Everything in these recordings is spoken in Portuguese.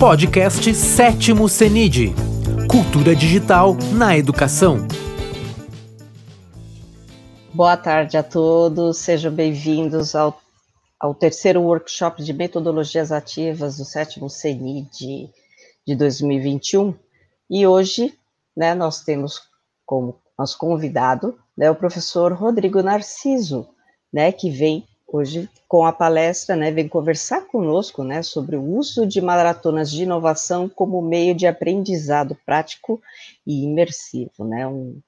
Podcast Sétimo CENID Cultura Digital na Educação. Boa tarde a todos, sejam bem-vindos ao, ao terceiro workshop de metodologias ativas do sétimo CENID de 2021. E hoje né, nós temos como nosso convidado né, o professor Rodrigo Narciso, né, que vem hoje com a palestra, né, vem conversar conosco, né, sobre o uso de maratonas de inovação como meio de aprendizado prático e imersivo, né, um,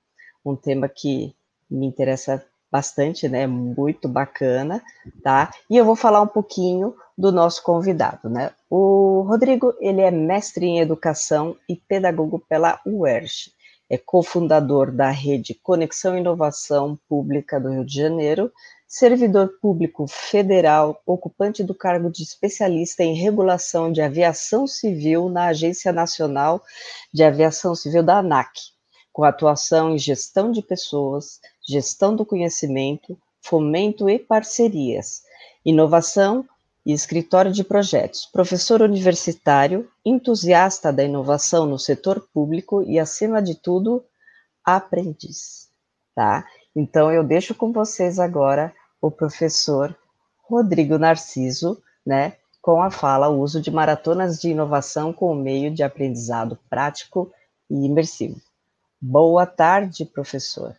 um tema que me interessa bastante, né, muito bacana, tá? E eu vou falar um pouquinho do nosso convidado, né? O Rodrigo, ele é mestre em educação e pedagogo pela UERJ, é cofundador da rede Conexão Inovação Pública do Rio de Janeiro, servidor público federal, ocupante do cargo de especialista em regulação de aviação civil na Agência Nacional de Aviação Civil da ANAC, com atuação em gestão de pessoas, gestão do conhecimento, fomento e parcerias, inovação e escritório de projetos, professor universitário, entusiasta da inovação no setor público e, acima de tudo, aprendiz. Tá? Então, eu deixo com vocês agora o professor Rodrigo Narciso, né, com a fala o uso de maratonas de inovação como meio de aprendizado prático e imersivo. Boa tarde, professor.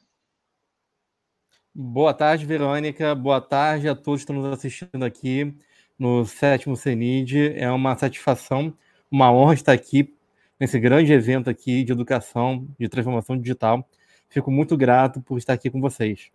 Boa tarde, Verônica. Boa tarde a todos que estão nos assistindo aqui no sétimo CENID. É uma satisfação, uma honra estar aqui nesse grande evento aqui de educação, de transformação digital. Fico muito grato por estar aqui com vocês.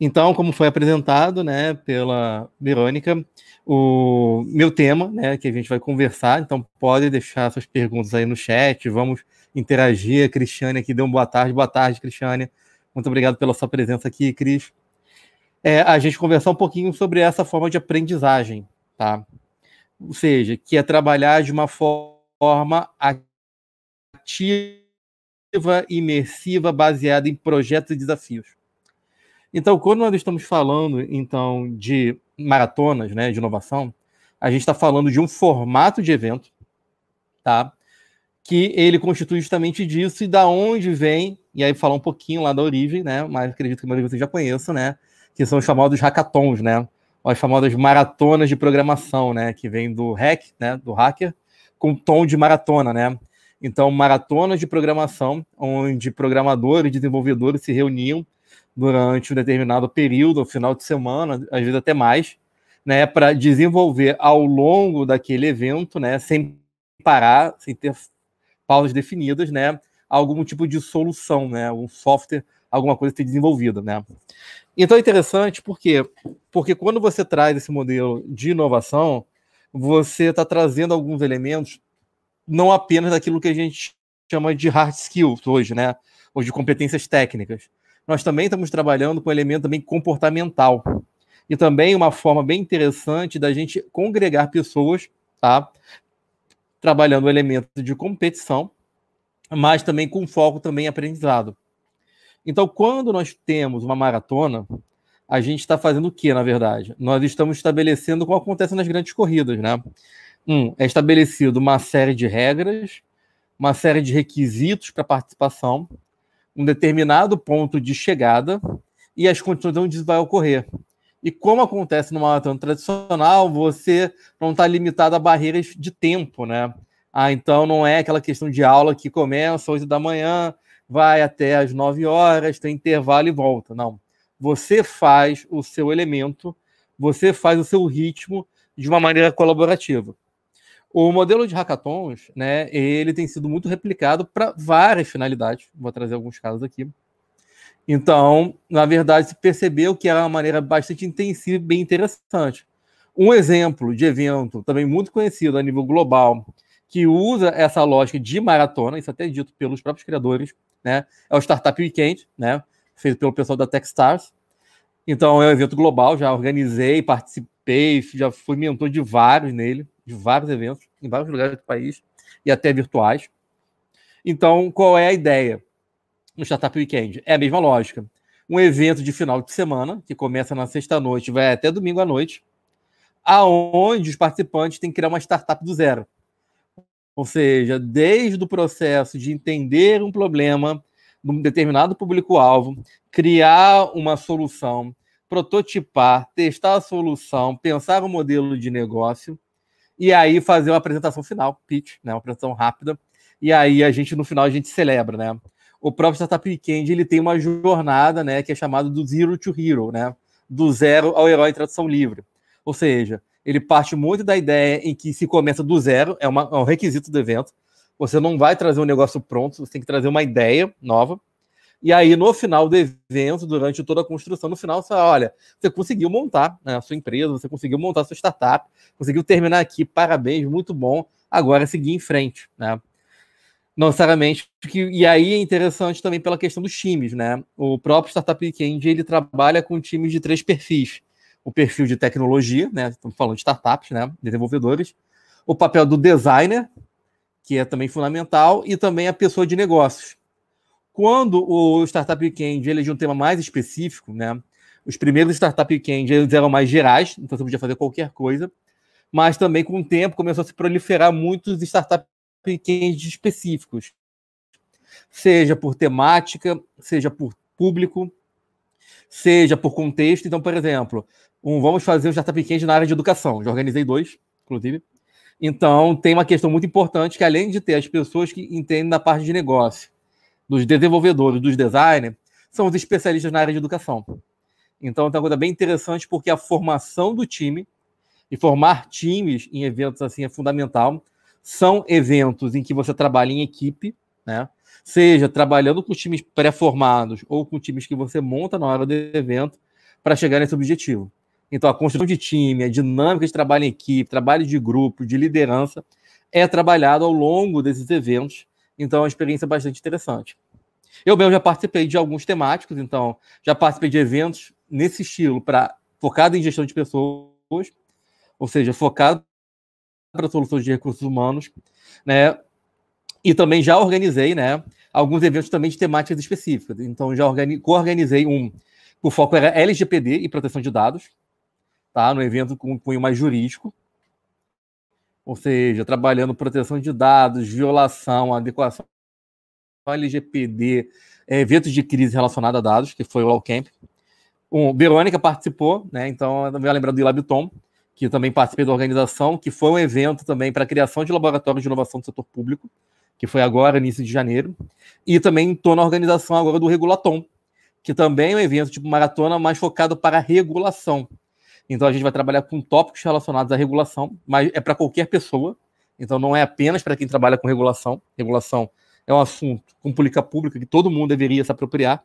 Então, como foi apresentado, né, pela Verônica, o meu tema, né, que a gente vai conversar, então pode deixar suas perguntas aí no chat, vamos interagir. A Cristiane aqui deu uma boa tarde. Boa tarde, Cristiane. Muito obrigado pela sua presença aqui, Cris. É, a gente conversar um pouquinho sobre essa forma de aprendizagem, tá? Ou seja, que é trabalhar de uma forma ativa, imersiva, baseada em projetos e desafios. Então, quando nós estamos falando então de maratonas, né, de inovação, a gente está falando de um formato de evento, tá? Que ele constitui justamente disso e da onde vem, e aí falar um pouquinho lá da origem, né? Mas acredito que a maioria de vocês já conheçam, né? Que são os chamados hackathons, né? As famosas maratonas de programação, né? Que vem do hack, né? Do hacker, com tom de maratona, né? Então, maratonas de programação, onde programadores e desenvolvedores se reuniam durante um determinado período, um final de semana, às vezes até mais, né, para desenvolver ao longo daquele evento, né, sem parar, sem ter pausas definidas, né, algum tipo de solução, né, um software, alguma coisa ser desenvolvida, né. Então é interessante porque porque quando você traz esse modelo de inovação, você está trazendo alguns elementos não apenas daquilo que a gente chama de hard skills hoje, né, ou de competências técnicas, nós também estamos trabalhando com um elemento também comportamental. E também uma forma bem interessante da gente congregar pessoas, tá? Trabalhando o elemento de competição, mas também com foco também em aprendizado. Então, quando nós temos uma maratona, a gente está fazendo o que, na verdade? Nós estamos estabelecendo como acontece nas grandes corridas, né? Um, é estabelecido uma série de regras, uma série de requisitos para participação, um determinado ponto de chegada e as condições vai ocorrer. E como acontece numa maratona tradicional, você não está limitado a barreiras de tempo, né? Ah, então não é aquela questão de aula que começa às 8 da manhã, vai até às 9 horas, tem intervalo e volta. Não. Você faz o seu elemento, você faz o seu ritmo de uma maneira colaborativa. O modelo de hackathons, né, ele tem sido muito replicado para várias finalidades. Vou trazer alguns casos aqui. Então, na verdade, se percebeu que era uma maneira bastante intensiva e bem interessante. Um exemplo de evento também muito conhecido a nível global, que usa essa lógica de maratona, isso até é dito pelos próprios criadores, né, é o Startup Weekend, né, feito pelo pessoal da Techstars. Então, é um evento global, já organizei, participei, já fui mentor de vários nele de vários eventos em vários lugares do país e até virtuais. Então, qual é a ideia no Startup Weekend? É a mesma lógica. Um evento de final de semana, que começa na sexta-noite vai até domingo à noite, aonde os participantes têm que criar uma startup do zero. Ou seja, desde o processo de entender um problema de um determinado público-alvo, criar uma solução, prototipar, testar a solução, pensar um modelo de negócio e aí fazer uma apresentação final, pitch, né, uma apresentação rápida. E aí a gente no final a gente celebra, né? O próprio Startup Weekend ele tem uma jornada, né, que é chamada do Zero to Hero, né? Do zero ao herói em tradução livre. Ou seja, ele parte muito da ideia em que se começa do zero, é, uma, é um requisito do evento. Você não vai trazer um negócio pronto, você tem que trazer uma ideia nova. E aí, no final do evento, durante toda a construção, no final, você olha, você conseguiu montar né, a sua empresa, você conseguiu montar a sua startup, conseguiu terminar aqui, parabéns, muito bom. Agora seguir em frente, né? Não necessariamente, e aí é interessante também pela questão dos times, né? O próprio Startup Weekend, ele trabalha com times de três perfis o perfil de tecnologia, né? Estamos falando de startups, né? Desenvolvedores. O papel do designer, que é também fundamental, e também a pessoa de negócios. Quando o Startup Weekend ele é um tema mais específico, né? Os primeiros Startup Weekend eles eram mais gerais, então você podia fazer qualquer coisa, mas também com o tempo começou a se proliferar muitos Startup Weekends específicos, seja por temática, seja por público, seja por contexto. Então, por exemplo, um, vamos fazer um Startup Weekend na área de educação. Já organizei dois, inclusive. Então, tem uma questão muito importante que, além de ter as pessoas que entendem da parte de negócio, dos desenvolvedores, dos designers, são os especialistas na área de educação. Então, é uma coisa bem interessante porque a formação do time e formar times em eventos assim é fundamental. São eventos em que você trabalha em equipe, né? Seja trabalhando com times pré-formados ou com times que você monta na hora do evento para chegar nesse objetivo. Então, a construção de time, a dinâmica de trabalho em equipe, trabalho de grupo, de liderança, é trabalhado ao longo desses eventos. Então, é uma experiência bastante interessante. Eu mesmo já participei de alguns temáticos, então, já participei de eventos nesse estilo, para focado em gestão de pessoas, ou seja, focado para soluções de recursos humanos, né? E também já organizei, né, alguns eventos também de temáticas específicas. Então, já co-organizei um, o foco era LGPD e proteção de dados, tá? No evento com cunho mais jurídico, ou seja, trabalhando proteção de dados, violação, adequação ao LGPD, é, eventos de crise relacionados a dados, que foi o Lawcamp. Um, Verônica participou, né? Então, eu vai lembrar do Ilabiton, que também participei da organização, que foi um evento também para a criação de laboratórios de inovação do setor público, que foi agora, início de janeiro. E também estou na organização agora do Regulatom, que também é um evento tipo maratona, mas focado para regulação. Então a gente vai trabalhar com tópicos relacionados à regulação, mas é para qualquer pessoa. Então não é apenas para quem trabalha com regulação. Regulação é um assunto com política pública que todo mundo deveria se apropriar,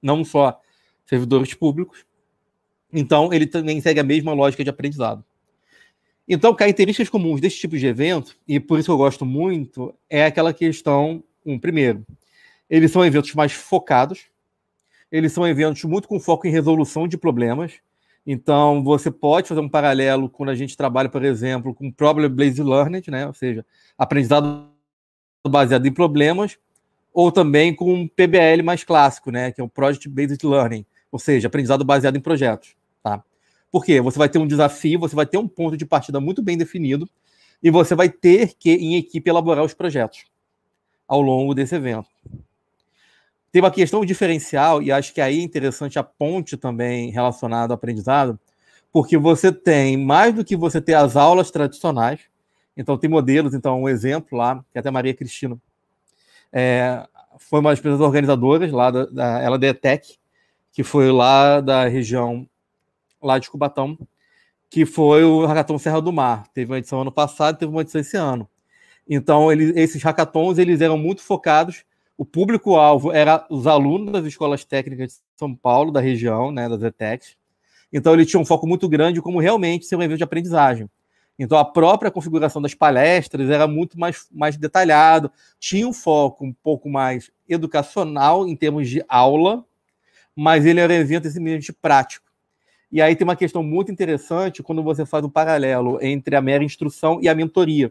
não só servidores públicos. Então ele também segue a mesma lógica de aprendizado. Então, características comuns desse tipo de evento, e por isso eu gosto muito, é aquela questão, um, primeiro, eles são eventos mais focados, eles são eventos muito com foco em resolução de problemas, então, você pode fazer um paralelo quando a gente trabalha, por exemplo, com Problem-Based Learning, né? ou seja, aprendizado baseado em problemas, ou também com um PBL mais clássico, né? que é o Project-Based Learning, ou seja, aprendizado baseado em projetos. Tá? Por quê? Você vai ter um desafio, você vai ter um ponto de partida muito bem definido, e você vai ter que, em equipe, elaborar os projetos ao longo desse evento. Tem uma questão diferencial, e acho que aí é interessante a ponte também relacionada ao aprendizado, porque você tem, mais do que você ter as aulas tradicionais, então tem modelos, então um exemplo lá, que até Maria Cristina é, foi uma das empresas organizadoras lá da, da ela da ETEC, que foi lá da região lá de Cubatão, que foi o Hackathon Serra do Mar. Teve uma edição ano passado, teve uma edição esse ano. Então, ele, esses hackathons eles eram muito focados o público-alvo era os alunos das escolas técnicas de São Paulo, da região, né, das ETECs. Então, ele tinha um foco muito grande como realmente ser um evento de aprendizagem. Então, a própria configuração das palestras era muito mais, mais detalhado, tinha um foco um pouco mais educacional em termos de aula, mas ele era um evento simplesmente prático. E aí tem uma questão muito interessante quando você faz um paralelo entre a mera instrução e a mentoria.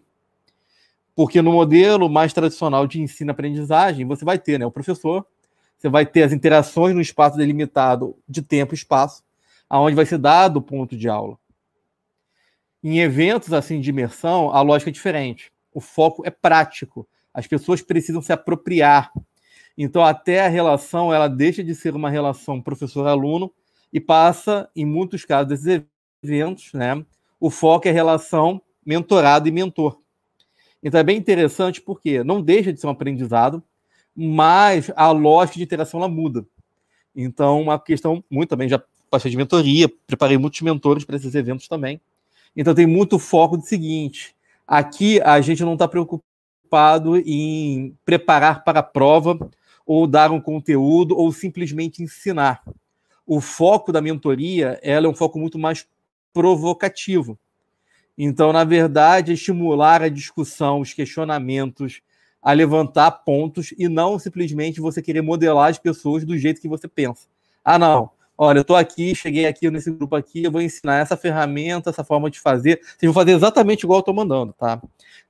Porque no modelo mais tradicional de ensino-aprendizagem, você vai ter né, o professor, você vai ter as interações no espaço delimitado de tempo e espaço, aonde vai ser dado o ponto de aula. Em eventos assim de imersão, a lógica é diferente. O foco é prático. As pessoas precisam se apropriar. Então, até a relação, ela deixa de ser uma relação professor-aluno e passa, em muitos casos desses eventos, né, o foco é relação mentorado e mentor. Então é bem interessante porque não deixa de ser um aprendizado, mas a lógica de interação ela muda. Então, uma questão muito também, já passei de mentoria, preparei muitos mentores para esses eventos também. Então tem muito foco do seguinte: aqui a gente não está preocupado em preparar para a prova, ou dar um conteúdo, ou simplesmente ensinar. O foco da mentoria ela é um foco muito mais provocativo. Então, na verdade, é estimular a discussão, os questionamentos, a levantar pontos e não simplesmente você querer modelar as pessoas do jeito que você pensa. Ah, não. Olha, eu estou aqui, cheguei aqui nesse grupo aqui, eu vou ensinar essa ferramenta, essa forma de fazer. Vocês vão fazer exatamente igual eu estou mandando, tá?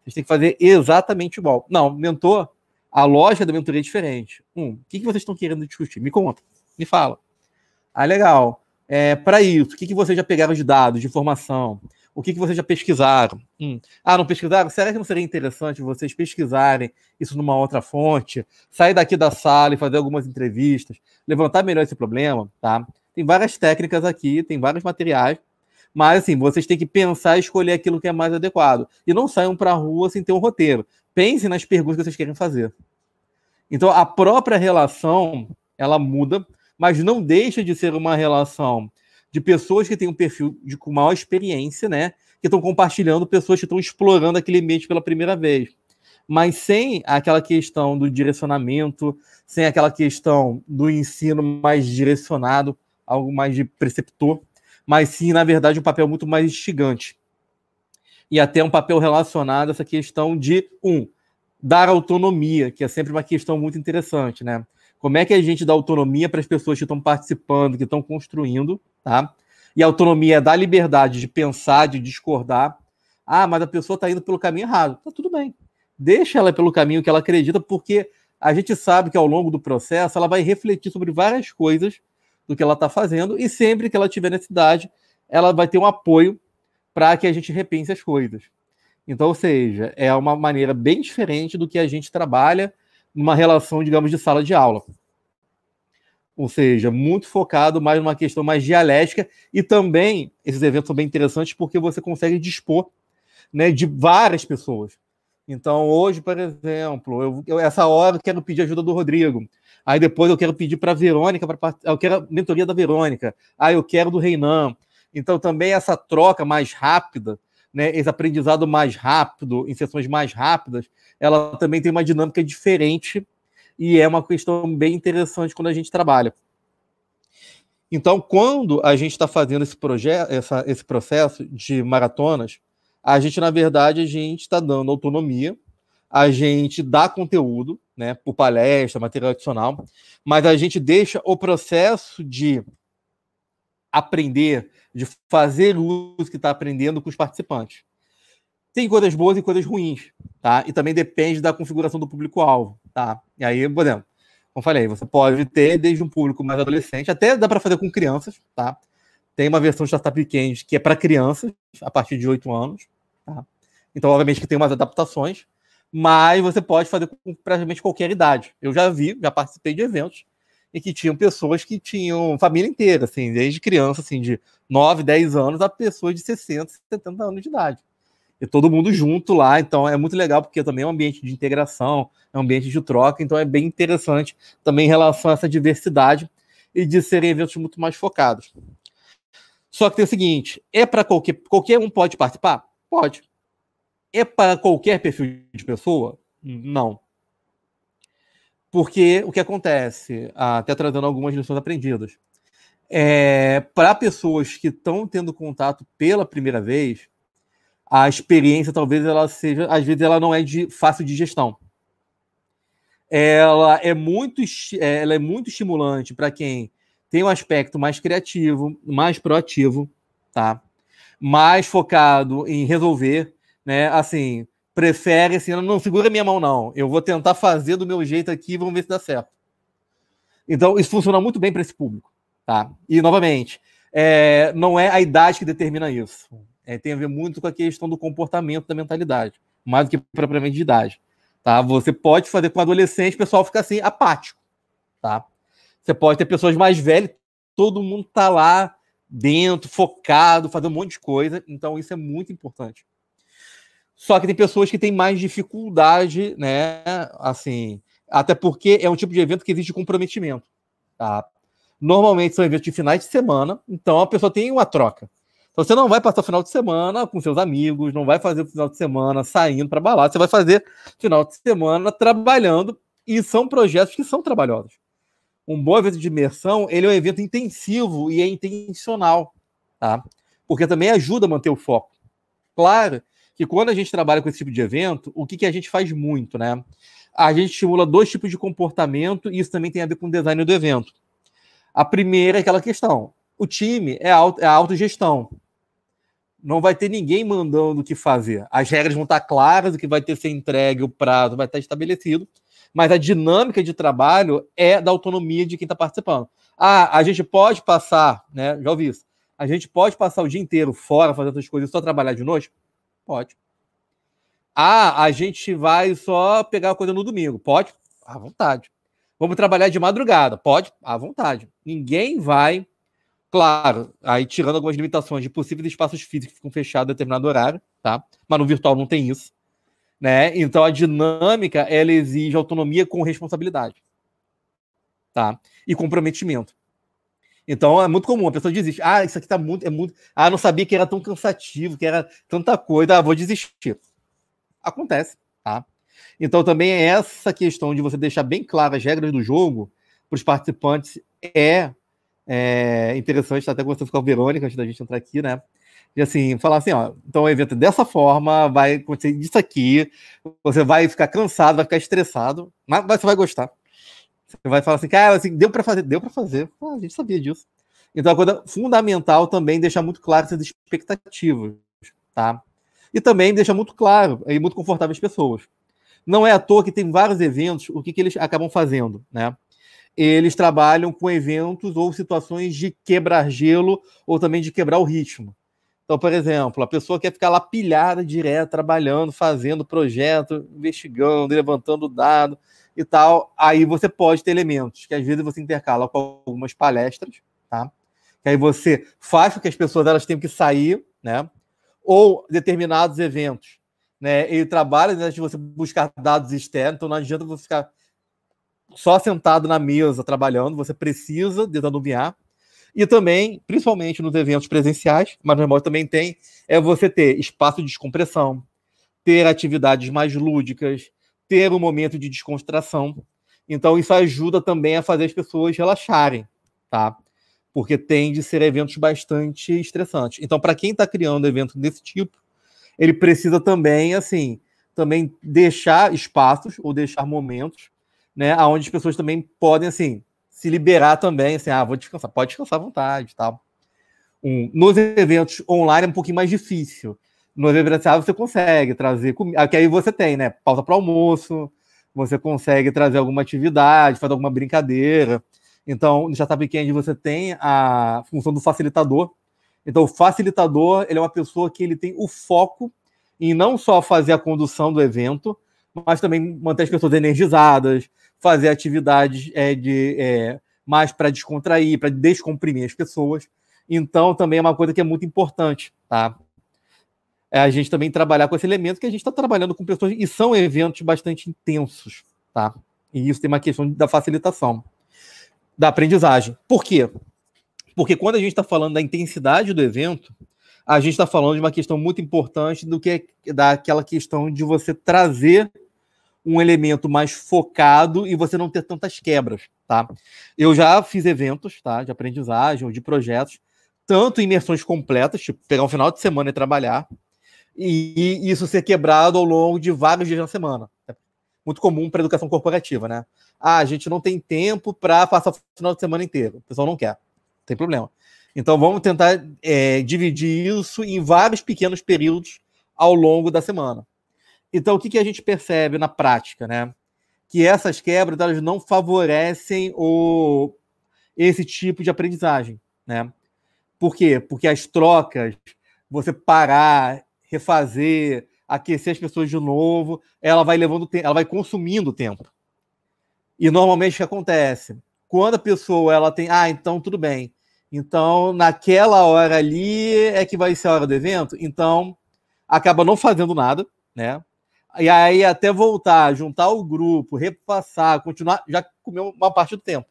Vocês têm que fazer exatamente igual. Não, mentor, a lógica da mentoria é diferente. Um, o que, que vocês estão querendo discutir? Me conta, me fala. Ah, legal. É, Para isso, o que, que vocês já pegaram de dados, de informação? O que, que vocês já pesquisaram? Hum. Ah, não pesquisaram? Será que não seria interessante vocês pesquisarem isso numa outra fonte? Sair daqui da sala e fazer algumas entrevistas, levantar melhor esse problema, tá? Tem várias técnicas aqui, tem vários materiais, mas assim, vocês têm que pensar e escolher aquilo que é mais adequado. E não saiam para a rua sem ter um roteiro. Pensem nas perguntas que vocês querem fazer. Então, a própria relação, ela muda, mas não deixa de ser uma relação de pessoas que têm um perfil de com maior experiência, né? Que estão compartilhando, pessoas que estão explorando aquele ambiente pela primeira vez. Mas sem aquela questão do direcionamento, sem aquela questão do ensino mais direcionado, algo mais de preceptor, mas sim, na verdade, um papel muito mais instigante. E até um papel relacionado a essa questão de, um, dar autonomia, que é sempre uma questão muito interessante, né? Como é que a gente dá autonomia para as pessoas que estão participando, que estão construindo, tá? E a autonomia é dar liberdade de pensar, de discordar. Ah, mas a pessoa está indo pelo caminho errado. Tá tudo bem. Deixa ela pelo caminho que ela acredita, porque a gente sabe que ao longo do processo ela vai refletir sobre várias coisas do que ela está fazendo e sempre que ela tiver necessidade, ela vai ter um apoio para que a gente repense as coisas. Então, ou seja, é uma maneira bem diferente do que a gente trabalha numa relação, digamos, de sala de aula. Ou seja, muito focado mais numa questão mais dialética e também esses eventos são bem interessantes porque você consegue dispor né, de várias pessoas. Então, hoje, por exemplo, eu, eu, essa hora eu quero pedir ajuda do Rodrigo. Aí depois eu quero pedir para a Verônica, pra, eu quero a mentoria da Verônica. Aí eu quero do Reinan. Então, também essa troca mais rápida né, esse aprendizado mais rápido, em sessões mais rápidas, ela também tem uma dinâmica diferente e é uma questão bem interessante quando a gente trabalha. Então, quando a gente está fazendo esse essa, esse processo de maratonas, a gente, na verdade, a gente está dando autonomia, a gente dá conteúdo, né, por palestra, material adicional, mas a gente deixa o processo de aprender, de fazer uso que está aprendendo com os participantes. Tem coisas boas e coisas ruins, tá? E também depende da configuração do público-alvo, tá? E aí, por exemplo, como falei, você pode ter desde um público mais adolescente, até dá para fazer com crianças, tá? Tem uma versão de Startup Weekend que é para crianças, a partir de 8 anos, tá? Então, obviamente que tem umas adaptações, mas você pode fazer com praticamente qualquer idade. Eu já vi, já participei de eventos e que tinham pessoas que tinham família inteira, assim, desde criança, assim, de 9, 10 anos a pessoas de 60, 70 anos de idade. E todo mundo junto lá, então é muito legal, porque também é um ambiente de integração, é um ambiente de troca, então é bem interessante também em relação a essa diversidade e de serem eventos muito mais focados. Só que tem o seguinte: é para qualquer, qualquer um pode participar? Pode. É para qualquer perfil de pessoa? Não. Porque o que acontece, até trazendo algumas lições aprendidas, é, para pessoas que estão tendo contato pela primeira vez, a experiência talvez ela seja, às vezes ela não é de fácil de gestão. Ela é muito, ela é muito estimulante para quem tem um aspecto mais criativo, mais proativo, tá? Mais focado em resolver, né? Assim, prefere assim, não segura minha mão, não. Eu vou tentar fazer do meu jeito aqui vamos ver se dá certo. Então, isso funciona muito bem para esse público. Tá? E, novamente, é, não é a idade que determina isso. É, tem a ver muito com a questão do comportamento da mentalidade, mais do que propriamente de idade. Tá? Você pode fazer com adolescente, o pessoal fica assim, apático. Tá? Você pode ter pessoas mais velhas, todo mundo tá lá dentro, focado, fazendo um monte de coisa. Então, isso é muito importante. Só que tem pessoas que têm mais dificuldade, né? Assim, até porque é um tipo de evento que exige comprometimento. Tá? Normalmente são eventos de finais de semana, então a pessoa tem uma troca. Então você não vai passar o final de semana com seus amigos, não vai fazer o final de semana saindo para balada, você vai fazer final de semana trabalhando e são projetos que são trabalhosos. Um bom evento de imersão, ele é um evento intensivo e é intencional, tá? Porque também ajuda a manter o foco. Claro que quando a gente trabalha com esse tipo de evento, o que, que a gente faz muito, né? A gente estimula dois tipos de comportamento e isso também tem a ver com o design do evento. A primeira é aquela questão. O time é, é a autogestão. Não vai ter ninguém mandando o que fazer. As regras vão estar claras, o que vai ter que ser entregue, o prazo vai estar estabelecido, mas a dinâmica de trabalho é da autonomia de quem está participando. Ah, a gente pode passar, né? Já ouvi isso. A gente pode passar o dia inteiro fora fazendo essas coisas e só trabalhar de noite? Pode. Ah, a gente vai só pegar a coisa no domingo? Pode? À vontade. Vamos trabalhar de madrugada? Pode? À vontade. Ninguém vai. Claro, aí tirando algumas limitações de possíveis espaços físicos que ficam fechados a determinado horário, tá? Mas no virtual não tem isso. Né? Então a dinâmica ela exige autonomia com responsabilidade. Tá? E comprometimento. Então é muito comum, a pessoa desiste. Ah, isso aqui tá muito, é muito. Ah, não sabia que era tão cansativo, que era tanta coisa, ah, vou desistir. Acontece, tá? Então, também é essa questão de você deixar bem claras as regras do jogo para os participantes é, é interessante, até conversando com a Verônica antes da gente entrar aqui, né? E assim, falar assim, ó, então o evento dessa forma, vai acontecer isso aqui, você vai ficar cansado, vai ficar estressado, mas você vai gostar. Você vai falar assim, cara, assim, deu para fazer, deu para fazer. A gente sabia disso. Então, a coisa fundamental também deixar muito claro essas expectativas, tá? E também deixar muito claro e muito confortável as pessoas. Não é à toa que tem vários eventos, o que, que eles acabam fazendo, né? Eles trabalham com eventos ou situações de quebrar gelo ou também de quebrar o ritmo. Então, por exemplo, a pessoa quer ficar lá pilhada direto, trabalhando, fazendo projeto, investigando, levantando dado e tal. Aí você pode ter elementos que às vezes você intercala com algumas palestras, tá? Que aí você faz com que as pessoas elas tenham que sair, né? Ou determinados eventos né? Ele trabalha né, de você buscar dados externos, então não adianta você ficar só sentado na mesa trabalhando, você precisa desanuviar. E também, principalmente nos eventos presenciais, mas no remoto também tem, é você ter espaço de descompressão, ter atividades mais lúdicas, ter um momento de descontração. Então, isso ajuda também a fazer as pessoas relaxarem, tá? Porque tem de ser eventos bastante estressantes. Então, para quem está criando evento desse tipo, ele precisa também, assim, também deixar espaços ou deixar momentos, né, onde as pessoas também podem, assim, se liberar também, assim, ah, vou descansar, pode descansar à vontade, tal. Um, nos eventos online é um pouquinho mais difícil. Nos eventos presenciais você consegue trazer comida, que aí você tem, né, pausa para almoço, você consegue trazer alguma atividade, fazer alguma brincadeira. Então, no Startup Weekend você tem a função do facilitador, então, o facilitador ele é uma pessoa que ele tem o foco em não só fazer a condução do evento, mas também manter as pessoas energizadas, fazer atividades é, de, é, mais para descontrair, para descomprimir as pessoas. Então, também é uma coisa que é muito importante, tá? É a gente também trabalhar com esse elemento que a gente está trabalhando com pessoas e são eventos bastante intensos, tá? E isso tem uma questão da facilitação, da aprendizagem. Por quê? Porque quando a gente está falando da intensidade do evento, a gente está falando de uma questão muito importante do que é daquela questão de você trazer um elemento mais focado e você não ter tantas quebras, tá? Eu já fiz eventos, tá, de aprendizagem ou de projetos, tanto imersões completas, tipo pegar um final de semana e trabalhar, e isso ser quebrado ao longo de vários dias na semana. É muito comum para educação corporativa, né? Ah, a gente não tem tempo para passar o final de semana inteiro. O pessoal não quer tem problema. Então vamos tentar é, dividir isso em vários pequenos períodos ao longo da semana. Então o que, que a gente percebe na prática, né? Que essas quebras elas não favorecem o, esse tipo de aprendizagem, né? Por quê? Porque as trocas você parar, refazer, aquecer as pessoas de novo, ela vai levando tempo, ela vai consumindo tempo. E normalmente o que acontece? Quando a pessoa ela tem, ah, então tudo bem. Então, naquela hora ali é que vai ser a hora do evento, então acaba não fazendo nada, né? E aí até voltar, juntar o grupo, repassar, continuar, já comeu uma parte do tempo.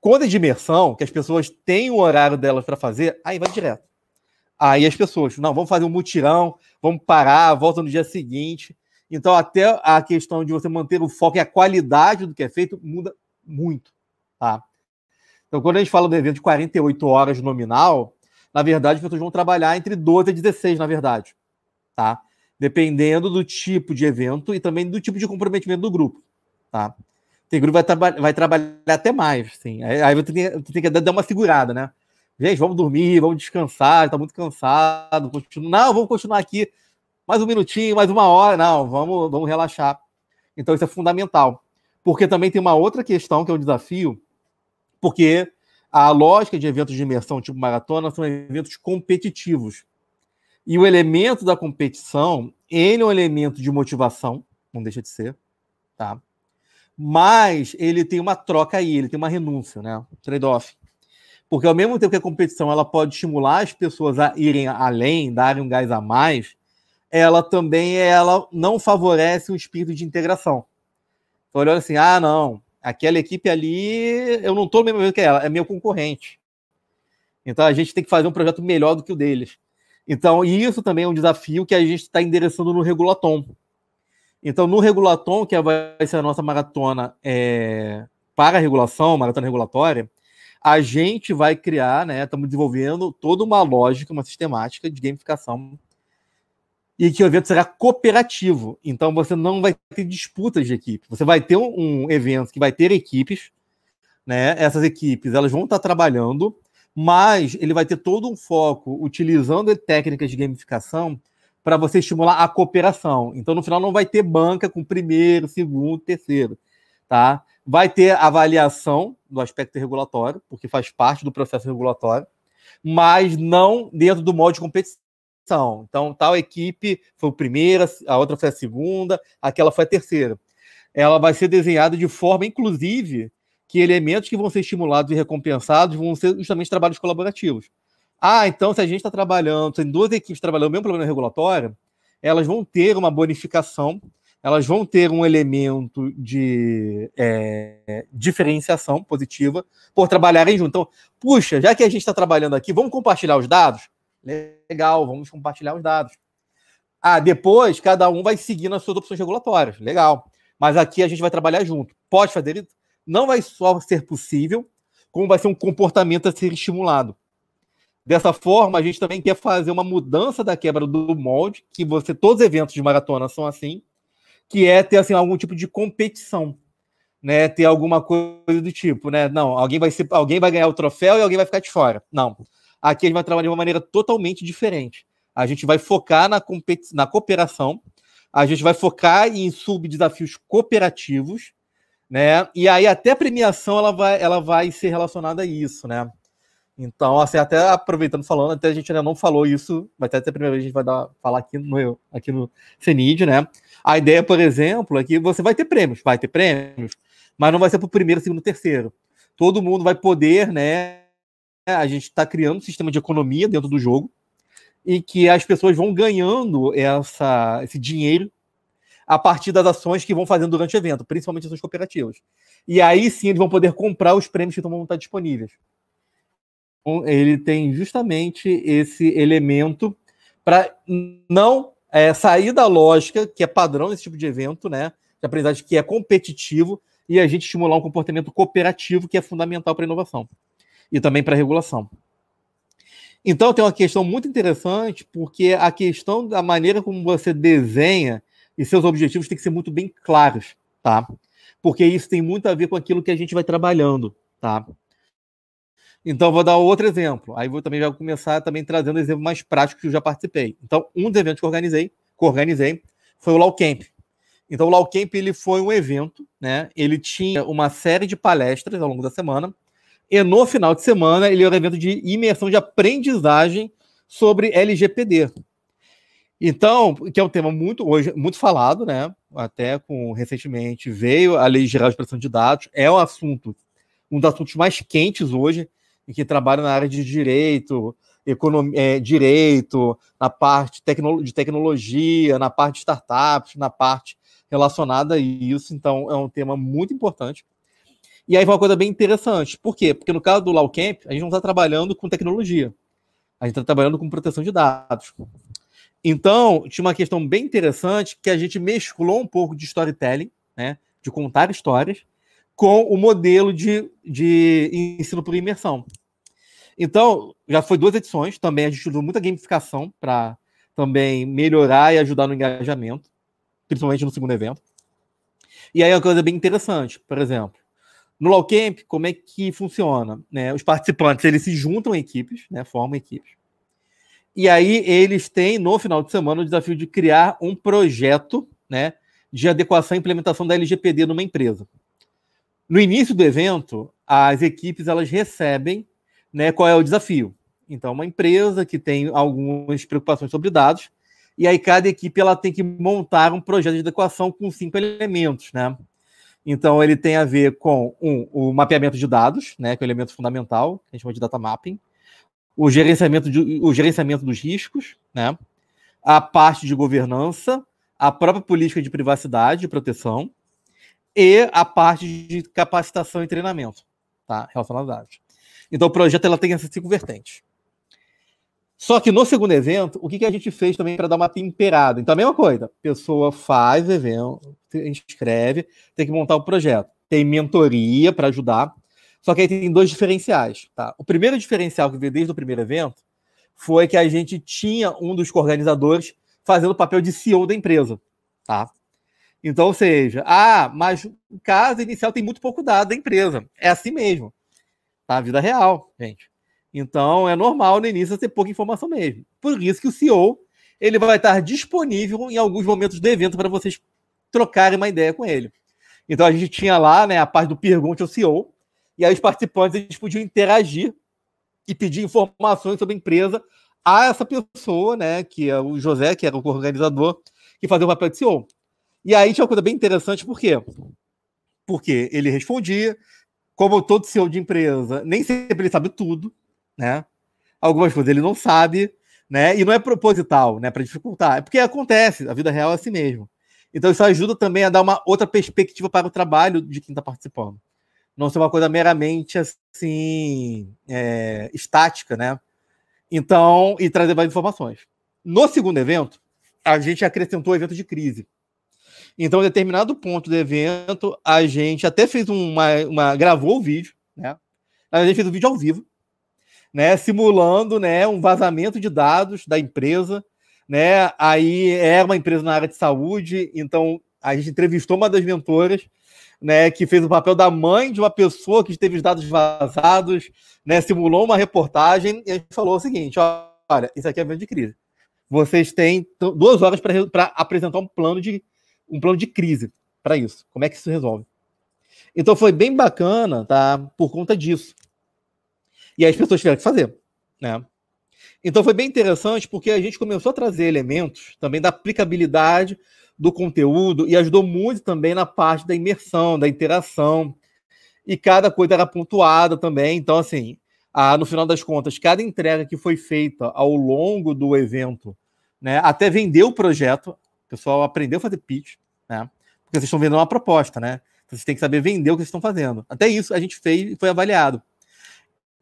Quando é de imersão, que as pessoas têm o horário delas para fazer, aí vai direto. Aí as pessoas, não, vamos fazer um mutirão, vamos parar, volta no dia seguinte. Então, até a questão de você manter o foco e a qualidade do que é feito muda muito. Tá? Então, quando a gente fala do evento de 48 horas nominal, na verdade, as pessoas vão trabalhar entre 12 e 16, na verdade. Tá? Dependendo do tipo de evento e também do tipo de comprometimento do grupo. Tá? Tem grupo que vai, traba vai trabalhar até mais. Assim. Aí, você, tem, que dar uma segurada, né? Gente, vamos dormir, vamos descansar, está muito cansado. Continua... Não, vamos continuar aqui mais um minutinho, mais uma hora. Não, vamos, vamos relaxar. Então, isso é fundamental. Porque também tem uma outra questão que é um desafio, porque a lógica de eventos de imersão tipo maratona são eventos competitivos. E o elemento da competição, ele é um elemento de motivação, não deixa de ser, tá? Mas ele tem uma troca aí, ele tem uma renúncia, né? Trade-off. Porque ao mesmo tempo que a competição ela pode estimular as pessoas a irem além, darem um gás a mais, ela também ela não favorece um espírito de integração. Então, olhando assim, ah, não, aquela equipe ali, eu não estou no mesmo nível que ela, é meu concorrente. Então a gente tem que fazer um projeto melhor do que o deles. Então, isso também é um desafio que a gente está endereçando no Regulatom. Então, no Regulatom, que vai ser a nossa maratona é, para a regulação, maratona regulatória, a gente vai criar, né? Estamos desenvolvendo toda uma lógica, uma sistemática de gamificação e que o evento será cooperativo. Então você não vai ter disputas de equipe. Você vai ter um, um evento que vai ter equipes, né? Essas equipes elas vão estar trabalhando, mas ele vai ter todo um foco utilizando técnicas de gamificação para você estimular a cooperação. Então no final não vai ter banca com primeiro, segundo, terceiro, tá? Vai ter avaliação do aspecto regulatório, porque faz parte do processo regulatório, mas não dentro do modo de competição. Então, tal equipe foi primeira, a outra foi a segunda, aquela foi a terceira. Ela vai ser desenhada de forma, inclusive, que elementos que vão ser estimulados e recompensados vão ser justamente trabalhos colaborativos. Ah, então se a gente está trabalhando, tem duas equipes trabalhando o mesmo problema regulatório, elas vão ter uma bonificação elas vão ter um elemento de é, diferenciação positiva por trabalharem junto. Então, puxa, já que a gente está trabalhando aqui, vamos compartilhar os dados? Legal, vamos compartilhar os dados. Ah, depois cada um vai seguir nas suas opções regulatórias. Legal. Mas aqui a gente vai trabalhar junto. Pode fazer isso? Não vai só ser possível, como vai ser um comportamento a ser estimulado. Dessa forma, a gente também quer fazer uma mudança da quebra do molde, que você todos os eventos de maratona são assim, que é ter assim algum tipo de competição, né? Ter alguma coisa do tipo, né? Não, alguém vai ser, alguém vai ganhar o troféu e alguém vai ficar de fora. Não. Aqui a gente vai trabalhar de uma maneira totalmente diferente. A gente vai focar na, na cooperação, a gente vai focar em subdesafios cooperativos, né? E aí até a premiação ela vai, ela vai ser relacionada a isso, né? Então, assim, até aproveitando falando, até a gente ainda não falou isso, vai até a primeira vez a gente vai dar, falar aqui no, aqui no CENID, né? A ideia, por exemplo, é que você vai ter prêmios, vai ter prêmios, mas não vai ser para o primeiro, segundo, terceiro. Todo mundo vai poder, né? A gente está criando um sistema de economia dentro do jogo e que as pessoas vão ganhando essa, esse dinheiro a partir das ações que vão fazendo durante o evento, principalmente ações cooperativas. E aí sim eles vão poder comprar os prêmios que vão estar disponíveis. Então, ele tem justamente esse elemento para não é, sair da lógica que é padrão nesse tipo de evento, né? De aprendizagem que é competitivo e a gente estimular um comportamento cooperativo que é fundamental para a inovação e também para a regulação. Então tem uma questão muito interessante, porque a questão da maneira como você desenha e seus objetivos tem que ser muito bem claros, tá? Porque isso tem muito a ver com aquilo que a gente vai trabalhando, tá? Então, vou dar outro exemplo. Aí vou também já começar também trazendo exemplos mais práticos que eu já participei. Então, um dos eventos que organizei, que organizei foi o Law Camp. Então, o Law Camp ele foi um evento, né? Ele tinha uma série de palestras ao longo da semana. E no final de semana, ele era um evento de imersão de aprendizagem sobre LGPD. Então, que é um tema muito hoje muito falado, né? Até com recentemente veio a Lei Geral de Proteção de Dados, é um assunto, um dos assuntos mais quentes hoje, em que trabalha na área de direito, economia, é, direito, na parte tecno, de tecnologia, na parte de startups, na parte relacionada a isso. Então, é um tema muito importante. E aí foi uma coisa bem interessante. Por quê? Porque no caso do Lawcamp, a gente não está trabalhando com tecnologia. A gente está trabalhando com proteção de dados. Então, tinha uma questão bem interessante que a gente mesclou um pouco de storytelling, né, de contar histórias, com o modelo de, de ensino por imersão. Então, já foi duas edições, também a gente usou muita gamificação para também melhorar e ajudar no engajamento, principalmente no segundo evento. E aí é uma coisa bem interessante, por exemplo, no Low Camp, como é que funciona? Né? Os participantes eles se juntam em equipes, né? formam equipes. E aí eles têm, no final de semana, o desafio de criar um projeto né, de adequação e implementação da LGPD numa empresa. No início do evento, as equipes elas recebem né, qual é o desafio. Então, uma empresa que tem algumas preocupações sobre dados, e aí cada equipe ela tem que montar um projeto de adequação com cinco elementos, né? Então, ele tem a ver com um, o mapeamento de dados, né, que é o elemento fundamental, que a gente chama de data mapping, o gerenciamento, de, o gerenciamento dos riscos, né, a parte de governança, a própria política de privacidade e proteção, e a parte de capacitação e treinamento, tá, relacionado a dados. Então, o projeto ela tem essas cinco vertentes. Só que no segundo evento, o que, que a gente fez também para dar uma temperada? Então, a mesma coisa. A pessoa faz evento, inscreve, tem que montar o projeto. Tem mentoria para ajudar. Só que aí tem dois diferenciais. Tá? O primeiro diferencial que veio desde o primeiro evento foi que a gente tinha um dos organizadores fazendo o papel de CEO da empresa. Tá? Então, ou seja, ah, mas o caso inicial tem muito pouco dado da empresa. É assim mesmo. Tá? A vida real, gente. Então, é normal no início ter pouca informação mesmo. Por isso que o CEO ele vai estar disponível em alguns momentos do evento para vocês trocarem uma ideia com ele. Então, a gente tinha lá né, a parte do Pergunte ao CEO, e aí os participantes eles podiam interagir e pedir informações sobre a empresa a essa pessoa, né, que é o José, que era o organizador, que fazia o papel de CEO. E aí tinha uma coisa bem interessante, por quê? Porque ele respondia, como todo CEO de empresa, nem sempre ele sabe tudo, né? Algumas coisas ele não sabe, né? E não é proposital, né? Para dificultar. É porque acontece, a vida real é assim mesmo. Então isso ajuda também a dar uma outra perspectiva para o trabalho de quem está participando. Não ser uma coisa meramente assim é, estática, né? Então, e trazer mais informações. No segundo evento, a gente acrescentou o evento de crise. Então, em determinado ponto do evento, a gente até fez uma, uma gravou o vídeo, né? A gente fez o vídeo ao vivo, né, simulando né, um vazamento de dados da empresa. Né? Aí é uma empresa na área de saúde, então a gente entrevistou uma das mentoras, né, que fez o papel da mãe de uma pessoa que teve os dados vazados, né, simulou uma reportagem e a gente falou o seguinte: olha, isso aqui é evento de crise. Vocês têm duas horas para apresentar um plano de um plano de crise para isso. Como é que isso resolve? Então foi bem bacana, tá? Por conta disso. E aí as pessoas tiveram que fazer, né? Então foi bem interessante porque a gente começou a trazer elementos também da aplicabilidade do conteúdo e ajudou muito também na parte da imersão, da interação. E cada coisa era pontuada também. Então, assim, a, no final das contas, cada entrega que foi feita ao longo do evento, né, até vender o projeto, o pessoal aprendeu a fazer pitch, né? Porque vocês estão vendendo uma proposta, né? Vocês têm que saber vender o que vocês estão fazendo. Até isso a gente fez e foi avaliado.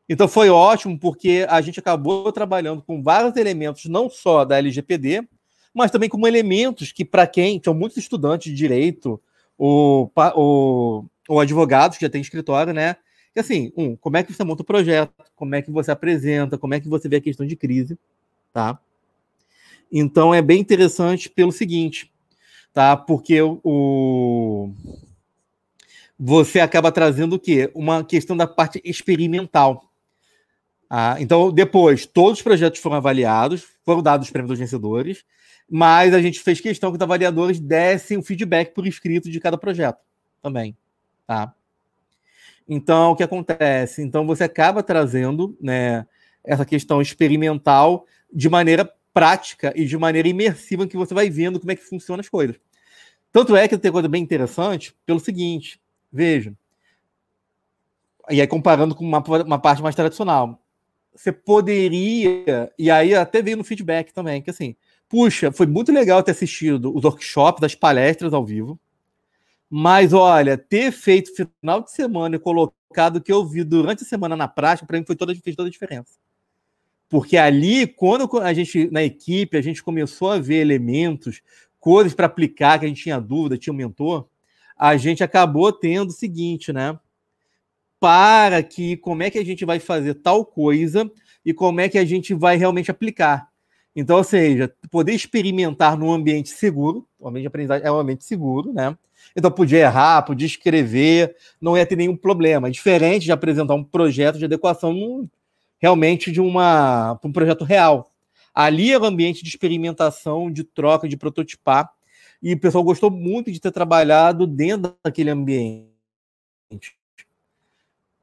Então foi ótimo porque a gente acabou trabalhando com vários elementos, não só da LGPD, mas também como elementos que, para quem são muitos estudantes de direito ou, ou, ou advogados que já têm escritório, né? E assim, um, como é que você monta o projeto, como é que você apresenta, como é que você vê a questão de crise, tá? Então é bem interessante pelo seguinte, tá? Porque o você acaba trazendo o quê? Uma questão da parte experimental. Ah, então, depois, todos os projetos foram avaliados, foram dados os prêmios dos vencedores, mas a gente fez questão que os avaliadores dessem o feedback por escrito de cada projeto também. Tá? Então, o que acontece? Então, você acaba trazendo né, essa questão experimental de maneira prática e de maneira imersiva que você vai vendo como é que funcionam as coisas. Tanto é que tem coisa bem interessante pelo seguinte, veja, e aí comparando com uma, uma parte mais tradicional, você poderia, e aí até veio no feedback também, que assim, puxa, foi muito legal ter assistido os workshops, as palestras ao vivo, mas olha, ter feito final de semana e colocado o que eu vi durante a semana na prática, para mim foi toda, fez toda a diferença. Porque ali, quando a gente, na equipe, a gente começou a ver elementos, coisas para aplicar, que a gente tinha dúvida, tinha um mentor, a gente acabou tendo o seguinte, né? Para que como é que a gente vai fazer tal coisa e como é que a gente vai realmente aplicar. Então, ou seja, poder experimentar num ambiente seguro, o ambiente de aprendizagem é um ambiente seguro, né? Então, podia errar, podia escrever, não ia ter nenhum problema. Diferente de apresentar um projeto de adequação realmente de uma um projeto real. Ali é o ambiente de experimentação, de troca, de prototipar. E o pessoal gostou muito de ter trabalhado dentro daquele ambiente.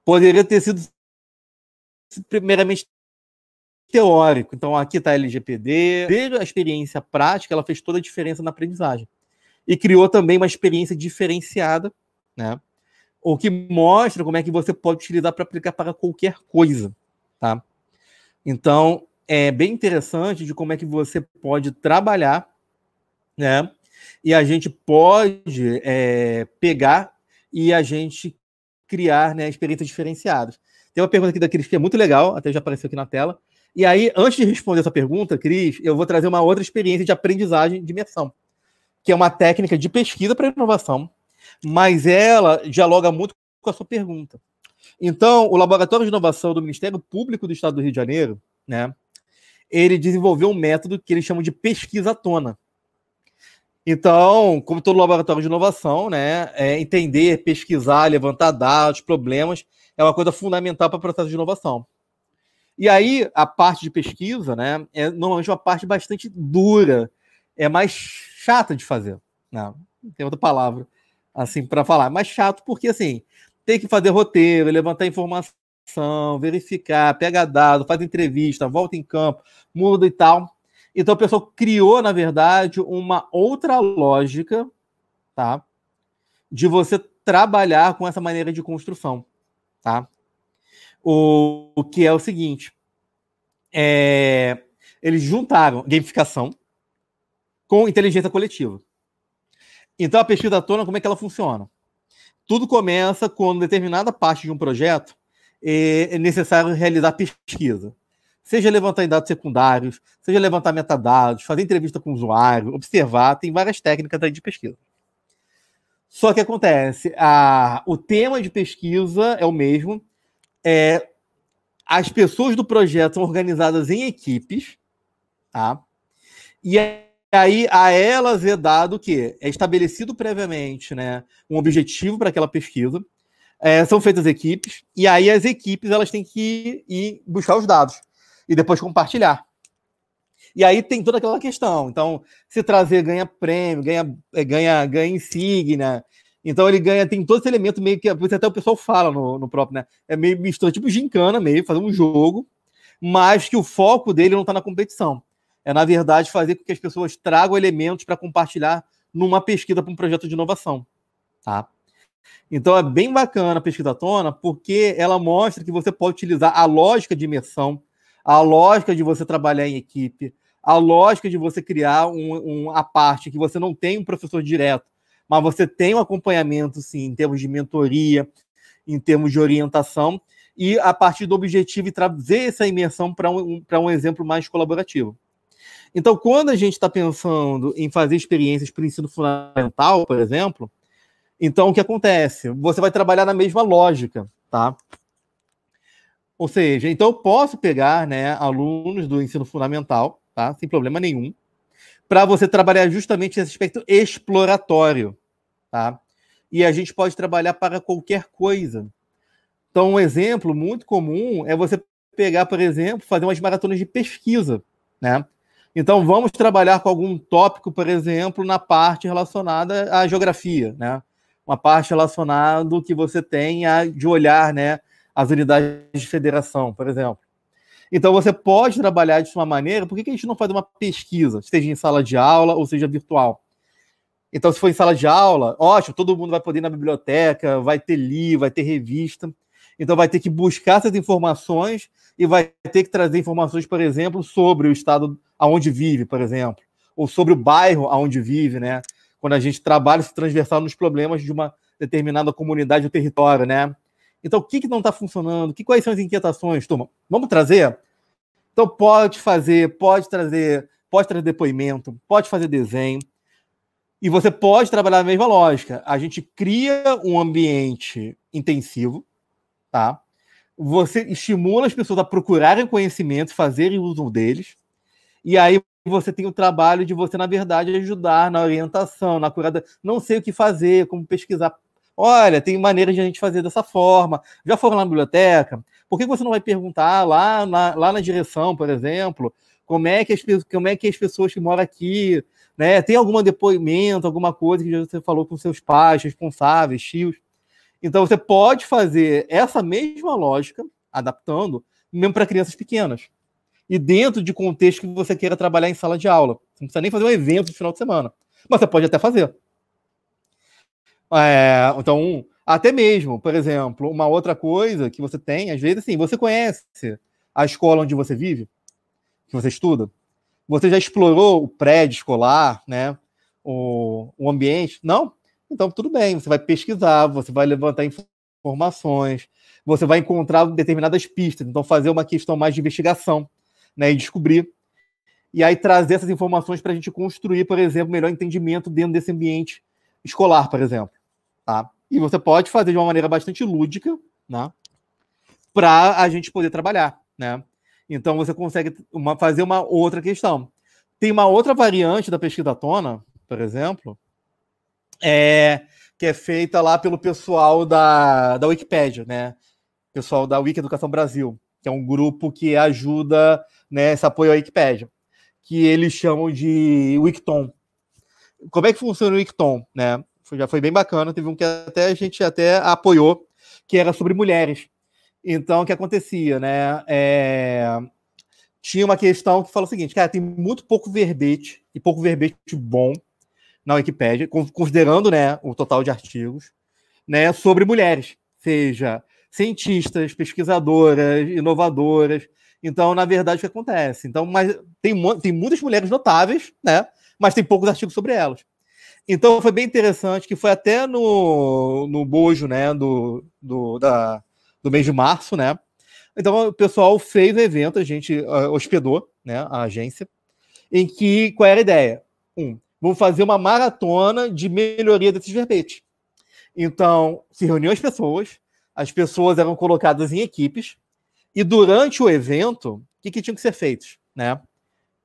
Poderia ter sido primeiramente teórico. Então, aqui está LGPD. A experiência prática, ela fez toda a diferença na aprendizagem. E criou também uma experiência diferenciada, né? O que mostra como é que você pode utilizar para aplicar para qualquer coisa. Tá? Então, é bem interessante de como é que você pode trabalhar, né? E a gente pode é, pegar e a gente criar né, experiências diferenciadas. Tem uma pergunta aqui da Cris que é muito legal, até já apareceu aqui na tela. E aí, antes de responder essa pergunta, Cris, eu vou trazer uma outra experiência de aprendizagem de imersão, que é uma técnica de pesquisa para inovação, mas ela dialoga muito com a sua pergunta. Então, o Laboratório de Inovação do Ministério Público do Estado do Rio de Janeiro, né, ele desenvolveu um método que eles chamam de pesquisa tona. Então, como todo laboratório de inovação, né, é entender, pesquisar, levantar dados, problemas, é uma coisa fundamental para o processo de inovação. E aí, a parte de pesquisa, né, é normalmente uma parte bastante dura, é mais chata de fazer. Não, não tem outra palavra assim para falar, é mais chato porque assim, tem que fazer roteiro, levantar informação, verificar, pega dado, faz entrevista, volta em campo, muda e tal. Então o pessoal criou, na verdade, uma outra lógica, tá? De você trabalhar com essa maneira de construção, tá? O, o que é o seguinte, é, eles juntaram gamificação com inteligência coletiva. Então a pesquisa à tona, como é que ela funciona? Tudo começa quando determinada parte de um projeto é, é necessário realizar pesquisa. Seja levantar dados secundários, seja levantar metadados, fazer entrevista com o usuário, observar, tem várias técnicas aí de pesquisa. Só que acontece, a, o tema de pesquisa é o mesmo, é, as pessoas do projeto são organizadas em equipes, tá? E aí a elas é dado o quê? É estabelecido previamente né, um objetivo para aquela pesquisa, é, são feitas equipes, e aí as equipes elas têm que ir buscar os dados e depois compartilhar. E aí tem toda aquela questão. Então, se trazer ganha prêmio, ganha, é, ganha, ganha insígnia. Então ele ganha, tem todo esse elemento meio que até o pessoal fala no, no próprio, né? É meio mistura, tipo gincana, meio, fazer um jogo, mas que o foco dele não está na competição é, na verdade, fazer com que as pessoas tragam elementos para compartilhar numa pesquisa para um projeto de inovação. Tá? Então é bem bacana a pesquisa tona, porque ela mostra que você pode utilizar a lógica de imersão, a lógica de você trabalhar em equipe, a lógica de você criar um, um, a parte que você não tem um professor direto, mas você tem um acompanhamento, sim, em termos de mentoria, em termos de orientação, e a partir do objetivo e trazer essa imersão para um, um exemplo mais colaborativo. Então, quando a gente está pensando em fazer experiências para o ensino fundamental, por exemplo, então o que acontece? Você vai trabalhar na mesma lógica, tá? Ou seja, então eu posso pegar né, alunos do ensino fundamental, tá? Sem problema nenhum, para você trabalhar justamente esse aspecto exploratório, tá? E a gente pode trabalhar para qualquer coisa. Então, um exemplo muito comum é você pegar, por exemplo, fazer umas maratonas de pesquisa, né? Então, vamos trabalhar com algum tópico, por exemplo, na parte relacionada à geografia, né? Uma parte relacionada que você tem de olhar, né, as unidades de federação, por exemplo. Então você pode trabalhar de uma maneira, por que a gente não faz uma pesquisa, seja em sala de aula ou seja virtual? Então, se for em sala de aula, ótimo, todo mundo vai poder ir na biblioteca, vai ter livro, vai ter revista. Então, vai ter que buscar essas informações e vai ter que trazer informações, por exemplo, sobre o estado aonde vive, por exemplo, ou sobre o bairro aonde vive, né? Quando a gente trabalha se transversal nos problemas de uma determinada comunidade ou território, né? Então, o que, que não está funcionando? Que, quais são as inquietações, turma? Vamos trazer? Então, pode fazer, pode trazer, pode trazer depoimento, pode fazer desenho. E você pode trabalhar a mesma lógica. A gente cria um ambiente intensivo, tá? Você estimula as pessoas a procurarem conhecimento, fazerem uso deles. E aí você tem o trabalho de você, na verdade, ajudar na orientação, na curada. Não sei o que fazer, como pesquisar. Olha, tem maneiras de a gente fazer dessa forma. Já foram lá na biblioteca? Por que você não vai perguntar lá na, lá na direção, por exemplo, como é, que as, como é que as pessoas que moram aqui, né? Tem algum depoimento, alguma coisa que você falou com seus pais, responsáveis, tios? Então você pode fazer essa mesma lógica, adaptando, mesmo para crianças pequenas. E dentro de contexto que você queira trabalhar em sala de aula. Você não precisa nem fazer um evento no final de semana. Mas você pode até fazer. É, então, até mesmo, por exemplo, uma outra coisa que você tem, às vezes, assim, você conhece a escola onde você vive, que você estuda? Você já explorou o prédio escolar, né? O, o ambiente? Não? Então, tudo bem, você vai pesquisar, você vai levantar informações, você vai encontrar determinadas pistas, então fazer uma questão mais de investigação, né? E descobrir. E aí trazer essas informações para a gente construir, por exemplo, melhor entendimento dentro desse ambiente escolar, por exemplo. Tá? E você pode fazer de uma maneira bastante lúdica, né? Para a gente poder trabalhar, né? Então você consegue uma, fazer uma outra questão. Tem uma outra variante da pesquisa tona, por exemplo, é, que é feita lá pelo pessoal da, da Wikipédia, né? Pessoal da Wiki Educação Brasil, que é um grupo que ajuda né, apoio à Wikipédia, que eles chamam de Wikton. Como é que funciona o Wikton, né? já foi bem bacana. Teve um que até a gente até apoiou, que era sobre mulheres. Então, o que acontecia, né? É... Tinha uma questão que fala o seguinte, cara, tem muito pouco verbete, e pouco verbete bom na Wikipédia, considerando né, o total de artigos, né, sobre mulheres, seja cientistas, pesquisadoras, inovadoras. Então, na verdade, o que acontece? Então, mas tem, tem muitas mulheres notáveis, né? Mas tem poucos artigos sobre elas. Então foi bem interessante, que foi até no, no bojo, né, do, do, da, do mês de março, né? Então o pessoal fez o evento, a gente uh, hospedou, né, a agência, em que, qual era a ideia? Um, vamos fazer uma maratona de melhoria desses verbetes. Então, se reuniu as pessoas, as pessoas eram colocadas em equipes, e durante o evento, o que, que tinha que ser feito? Né?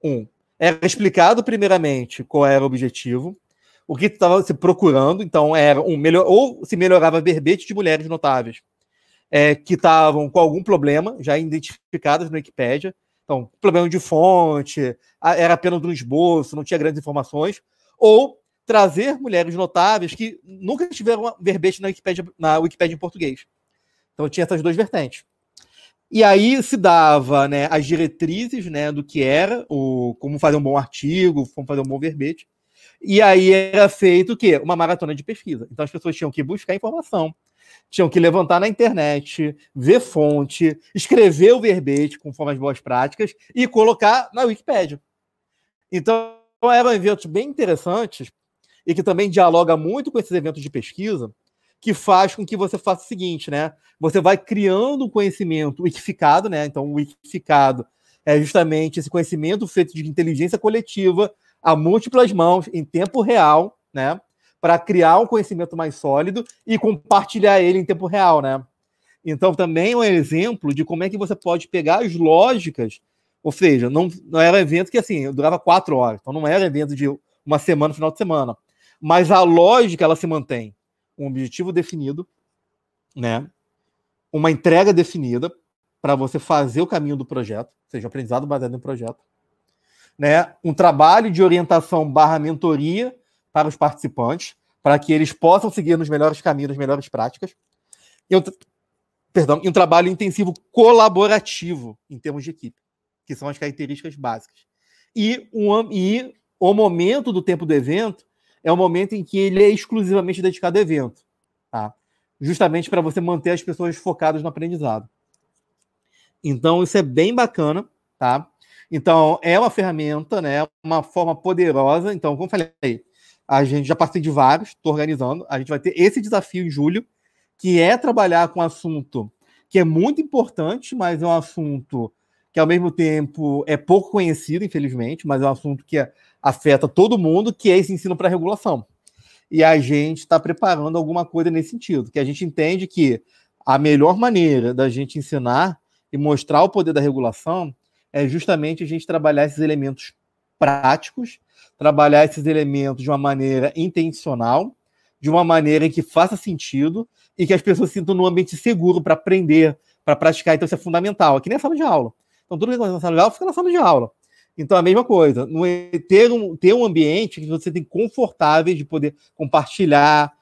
Um, era explicado primeiramente qual era o objetivo, o que estava se procurando, então era um melhor ou se melhorava verbete de mulheres notáveis é, que estavam com algum problema já identificadas no Wikipedia, então problema de fonte, era apenas um esboço, não tinha grandes informações, ou trazer mulheres notáveis que nunca tiveram verbete na Wikipedia, na Wikipedia em português. Então tinha essas duas vertentes. E aí se dava né, as diretrizes né, do que era, o, como fazer um bom artigo, como fazer um bom verbete. E aí era feito o quê? Uma maratona de pesquisa. Então as pessoas tinham que buscar informação, tinham que levantar na internet, ver fonte, escrever o verbete conforme as boas práticas e colocar na Wikipédia. Então eram eventos bem interessantes e que também dialoga muito com esses eventos de pesquisa, que faz com que você faça o seguinte, né? Você vai criando um conhecimento wikificado, né? Então, o wikificado é justamente esse conhecimento feito de inteligência coletiva a múltiplas mãos em tempo real, né? Para criar um conhecimento mais sólido e compartilhar ele em tempo real, né? Então, também é um exemplo de como é que você pode pegar as lógicas, ou seja, não, não era evento que assim durava quatro horas, então não era evento de uma semana, final de semana, mas a lógica ela se mantém, um objetivo definido, né? Uma entrega definida para você fazer o caminho do projeto, ou seja, aprendizado baseado no projeto né, um trabalho de orientação barra mentoria para os participantes, para que eles possam seguir nos melhores caminhos, nas melhores práticas. E um, perdão, e um trabalho intensivo colaborativo em termos de equipe, que são as características básicas. E, um, e o momento do tempo do evento é o momento em que ele é exclusivamente dedicado ao evento, tá? Justamente para você manter as pessoas focadas no aprendizado. Então, isso é bem bacana, tá? Então, é uma ferramenta, né? Uma forma poderosa. Então, como falei, a gente já passei de vários, estou organizando. A gente vai ter esse desafio em julho, que é trabalhar com um assunto que é muito importante, mas é um assunto que ao mesmo tempo é pouco conhecido, infelizmente, mas é um assunto que afeta todo mundo, que é esse ensino para regulação. E a gente está preparando alguma coisa nesse sentido, que a gente entende que a melhor maneira da gente ensinar e mostrar o poder da regulação é justamente a gente trabalhar esses elementos práticos, trabalhar esses elementos de uma maneira intencional, de uma maneira que faça sentido e que as pessoas se sintam num ambiente seguro para aprender, para praticar. Então, isso é fundamental. Aqui nem a sala de aula. Então, tudo que acontece na sala de aula fica na sala de aula. Então, a mesma coisa. Ter um, ter um ambiente que você tem confortável de poder compartilhar,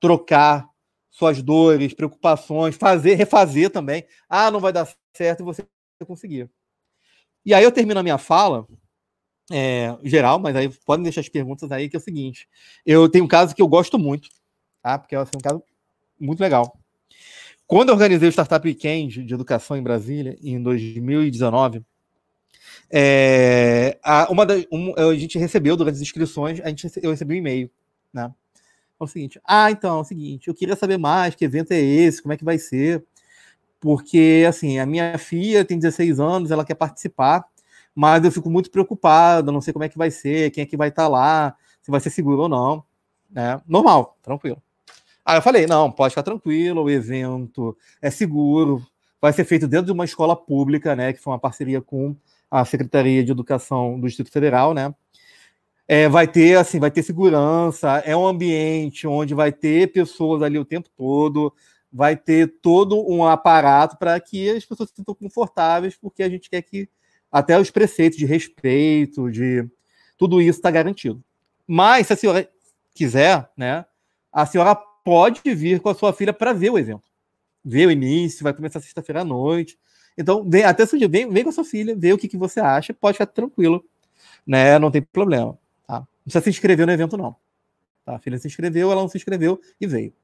trocar suas dores, preocupações, fazer, refazer também. Ah, não vai dar certo e você conseguir. E aí eu termino a minha fala, é, geral, mas aí podem deixar as perguntas aí, que é o seguinte. Eu tenho um caso que eu gosto muito, tá? Porque é assim, um caso muito legal. Quando eu organizei o Startup Weekend de Educação em Brasília, em 2019, é, a, uma da, um, a gente recebeu durante as inscrições, a gente, eu recebi um e-mail, né? É o seguinte, ah, então, é o seguinte, eu queria saber mais, que evento é esse, como é que vai ser porque assim, a minha filha tem 16 anos, ela quer participar, mas eu fico muito preocupado, não sei como é que vai ser, quem é que vai estar tá lá, se vai ser seguro ou não, né? Normal, tranquilo. Aí eu falei, não, pode ficar tranquilo, o evento é seguro, vai ser feito dentro de uma escola pública, né, que foi uma parceria com a Secretaria de Educação do Distrito Federal, né? É, vai ter assim, vai ter segurança, é um ambiente onde vai ter pessoas ali o tempo todo, vai ter todo um aparato para que as pessoas se sintam confortáveis, porque a gente quer que até os preceitos de respeito, de tudo isso está garantido. Mas, se a senhora quiser, né, a senhora pode vir com a sua filha para ver o evento. Ver o início, vai começar sexta-feira à noite. Então, vem, até dia, vem, vem com a sua filha, vê o que, que você acha, pode ficar tranquilo, né? Não tem problema. Tá? Não precisa se inscrever no evento, não. Tá? A filha se inscreveu, ela não se inscreveu e veio.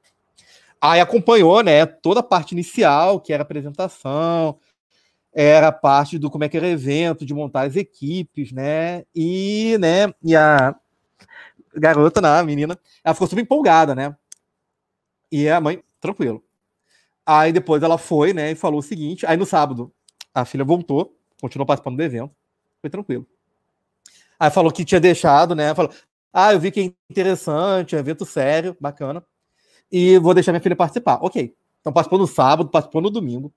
Aí acompanhou, né, toda a parte inicial, que era apresentação, era parte do como é que era evento, de montar as equipes, né? E, né, e a garota, né, a menina, ela ficou super empolgada, né? E a mãe, tranquilo. Aí depois ela foi, né, e falou o seguinte, aí no sábado a filha voltou, continuou participando do evento, foi tranquilo. Aí falou que tinha deixado, né, falou, ah, eu vi que é interessante, é um evento sério, bacana e vou deixar minha filha participar. Ok. Então participou no sábado, participou no domingo.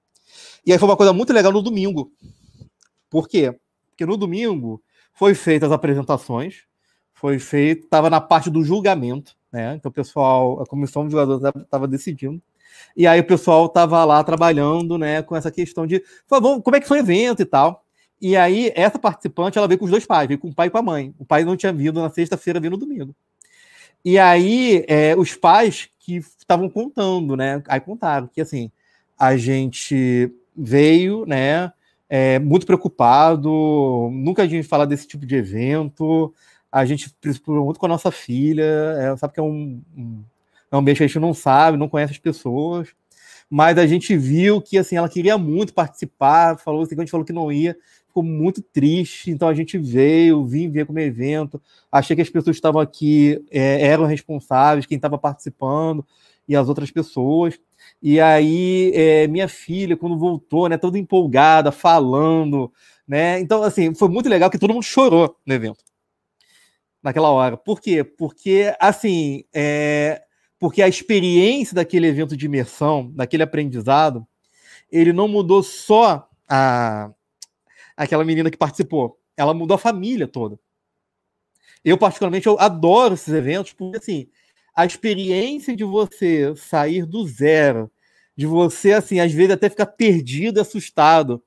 E aí foi uma coisa muito legal no domingo. Por quê? Porque no domingo foi feitas as apresentações, foi feito, estava na parte do julgamento, né? Então o pessoal, a comissão de jogadores estava decidindo. E aí o pessoal estava lá trabalhando, né, com essa questão de, como é que foi o evento e tal. E aí essa participante, ela veio com os dois pais, veio com o pai e com a mãe. O pai não tinha vindo na sexta-feira, veio no domingo. E aí, é, os pais que estavam contando, né? Aí contaram que, assim, a gente veio, né? É, muito preocupado, nunca a gente fala desse tipo de evento, a gente preocupou muito com a nossa filha, é, sabe que é um, um, é um ambiente que a gente não sabe, não conhece as pessoas, mas a gente viu que, assim, ela queria muito participar, falou assim, a gente falou que não ia, ficou muito triste, então a gente veio, vim ver como evento, achei que as pessoas que estavam aqui é, eram responsáveis, quem estava participando, e as outras pessoas. E aí, é, minha filha, quando voltou, né, toda empolgada, falando, né? Então, assim, foi muito legal que todo mundo chorou no evento. Naquela hora. Por quê? Porque, assim, é, porque a experiência daquele evento de imersão, daquele aprendizado, ele não mudou só a, aquela menina que participou. Ela mudou a família toda. Eu, particularmente, eu adoro esses eventos, porque, assim, a experiência de você sair do zero, de você, assim, às vezes até ficar perdido, assustado.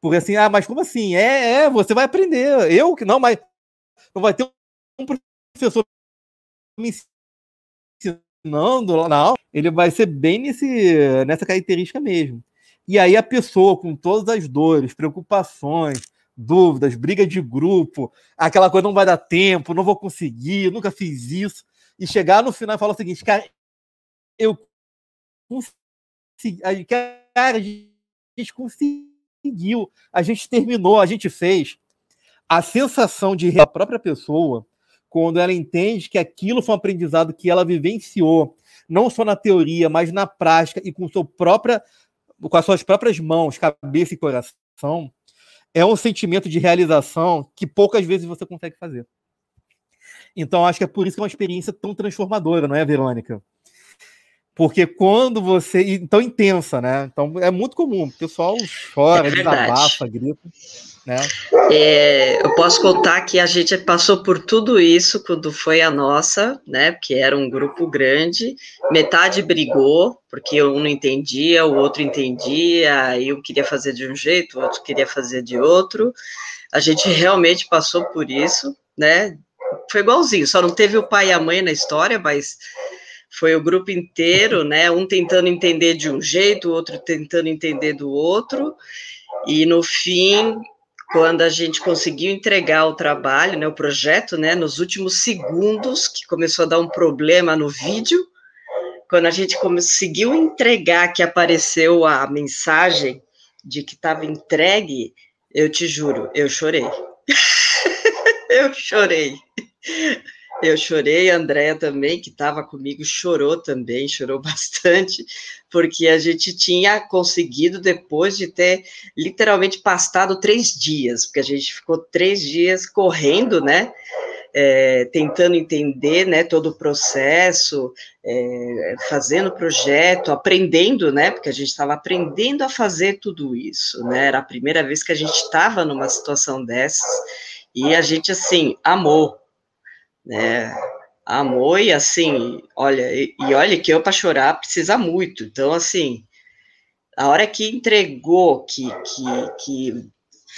Porque, assim, ah, mas como assim? É, é, você vai aprender. Eu que não, mas não vai ter um professor me ensinando na ele vai ser bem nesse, nessa característica mesmo. E aí a pessoa, com todas as dores, preocupações, dúvidas, briga de grupo, aquela coisa não vai dar tempo, não vou conseguir, nunca fiz isso, e chegar no final e falar o seguinte, cara, eu cara, a gente conseguiu, a gente terminou, a gente fez. A sensação de a própria pessoa, quando ela entende que aquilo foi um aprendizado que ela vivenciou, não só na teoria, mas na prática e com, própria, com as suas próprias mãos, cabeça e coração, é um sentimento de realização que poucas vezes você consegue fazer. Então, acho que é por isso que é uma experiência tão transformadora, não é, Verônica? Porque quando você. E tão intensa, né? Então é muito comum. O pessoal chora, é desabafa, grita. Né? É, eu posso contar que a gente passou por tudo isso quando foi a nossa, né? Porque era um grupo grande, metade brigou, porque um não entendia, o outro entendia, aí um queria fazer de um jeito, o outro queria fazer de outro. A gente realmente passou por isso, né? Foi igualzinho, só não teve o pai e a mãe na história, mas foi o grupo inteiro, né? Um tentando entender de um jeito, o outro tentando entender do outro. E no fim, quando a gente conseguiu entregar o trabalho, né, o projeto, né, nos últimos segundos, que começou a dar um problema no vídeo, quando a gente conseguiu entregar, que apareceu a mensagem de que estava entregue, eu te juro, eu chorei. eu chorei. Eu chorei, a Andréia também, que estava comigo, chorou também, chorou bastante, porque a gente tinha conseguido, depois de ter literalmente pastado três dias, porque a gente ficou três dias correndo, né? É, tentando entender né, todo o processo, é, fazendo projeto, aprendendo, né? Porque a gente estava aprendendo a fazer tudo isso, né? Era a primeira vez que a gente estava numa situação dessas, e a gente, assim, amou, né? Amor e assim, olha, e, e olha que eu para chorar precisa muito. Então, assim, a hora que entregou, que, que, que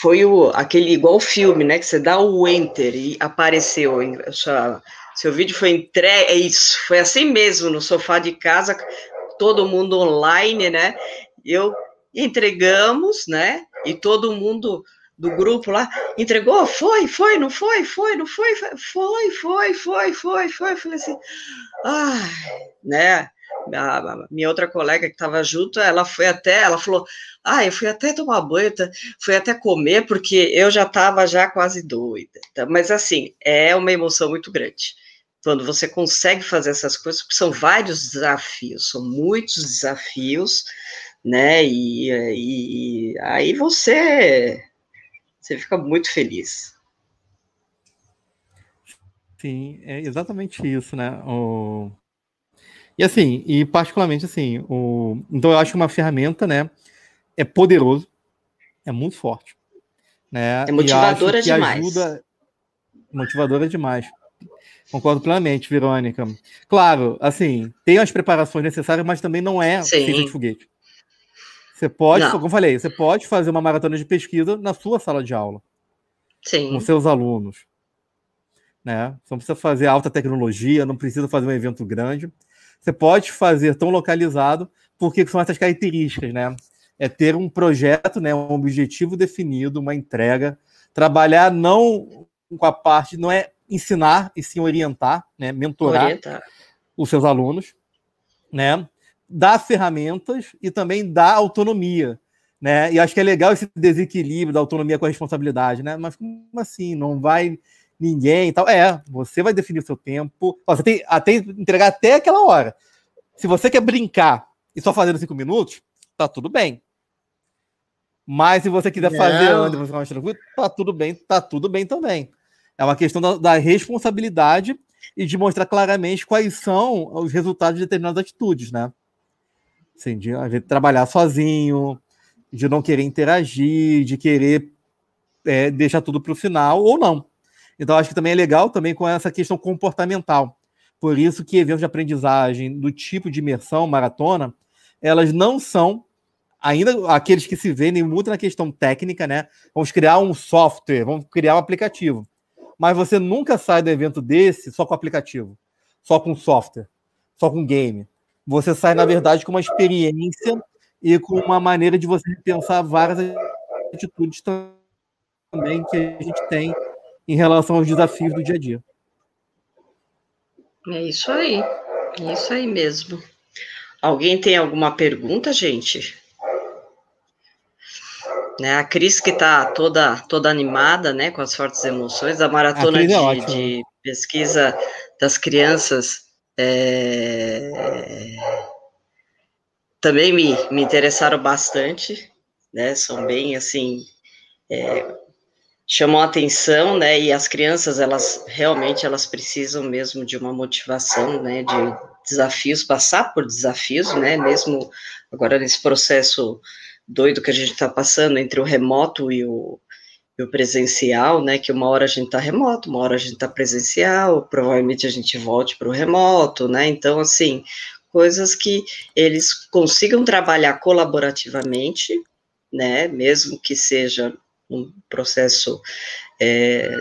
foi o, aquele igual filme, né? Que você dá o enter e apareceu. Sua, seu vídeo foi entregue, é isso, foi assim mesmo, no sofá de casa, todo mundo online, né? Eu entregamos, né? E todo mundo do grupo lá, entregou, foi, foi, não foi, foi, não foi, foi, foi, foi, foi, foi, falei assim, ai, né, a, minha outra colega que estava junto, ela foi até, ela falou, ah, eu fui até tomar banho, tá, fui até comer, porque eu já estava já quase doida, tá? mas assim, é uma emoção muito grande, quando você consegue fazer essas coisas, porque são vários desafios, são muitos desafios, né, e, e aí você você fica muito feliz. Sim, é exatamente isso, né? O... E assim, e particularmente assim, o... então eu acho que uma ferramenta, né, é poderoso, é muito forte, né? É motivadora demais. Ajuda... Motivadora demais. Concordo plenamente, Verônica. Claro, assim, tem as preparações necessárias, mas também não é Sim. de foguete. Você pode, não. como eu falei, você pode fazer uma maratona de pesquisa na sua sala de aula. Sim. Com seus alunos. Né? Você não precisa fazer alta tecnologia, não precisa fazer um evento grande. Você pode fazer tão localizado, porque são essas características, né? É ter um projeto, né, um objetivo definido, uma entrega, trabalhar não com a parte, não é ensinar e sim orientar, né, mentorar orientar. os seus alunos, né? Dá ferramentas e também dá autonomia. Né? E acho que é legal esse desequilíbrio da autonomia com a responsabilidade, né? Mas como assim? Não vai ninguém e tal. É, você vai definir o seu tempo. Você tem até entregar até aquela hora. Se você quer brincar e só fazer cinco minutos, tá tudo bem. Mas se você quiser Não. fazer antes, você mais tranquilo, tá tudo bem, tá tudo bem também. É uma questão da, da responsabilidade e de mostrar claramente quais são os resultados de determinadas atitudes, né? Assim, de trabalhar sozinho, de não querer interagir, de querer é, deixar tudo para o final ou não. Então, acho que também é legal também com essa questão comportamental. Por isso que eventos de aprendizagem do tipo de imersão, maratona, elas não são ainda aqueles que se vendem muito na questão técnica, né? Vamos criar um software, vamos criar um aplicativo. Mas você nunca sai do evento desse só com aplicativo, só com software só com game. Você sai, na verdade, com uma experiência e com uma maneira de você pensar várias atitudes também que a gente tem em relação aos desafios do dia a dia. É isso aí, é isso aí mesmo. Alguém tem alguma pergunta, gente? Né, a Cris que está toda toda animada, né, com as fortes emoções, a maratona a é de, de, pesquisa das crianças é, também me, me interessaram bastante, né, são bem assim é, a atenção, né? E as crianças, elas realmente elas precisam mesmo de uma motivação, né? De desafios, passar por desafios, né? Mesmo agora nesse processo doido que a gente está passando entre o remoto e o, presencial, né? Que uma hora a gente está remoto, uma hora a gente está presencial, provavelmente a gente volte para o remoto, né? Então, assim, coisas que eles consigam trabalhar colaborativamente, né? Mesmo que seja um processo é,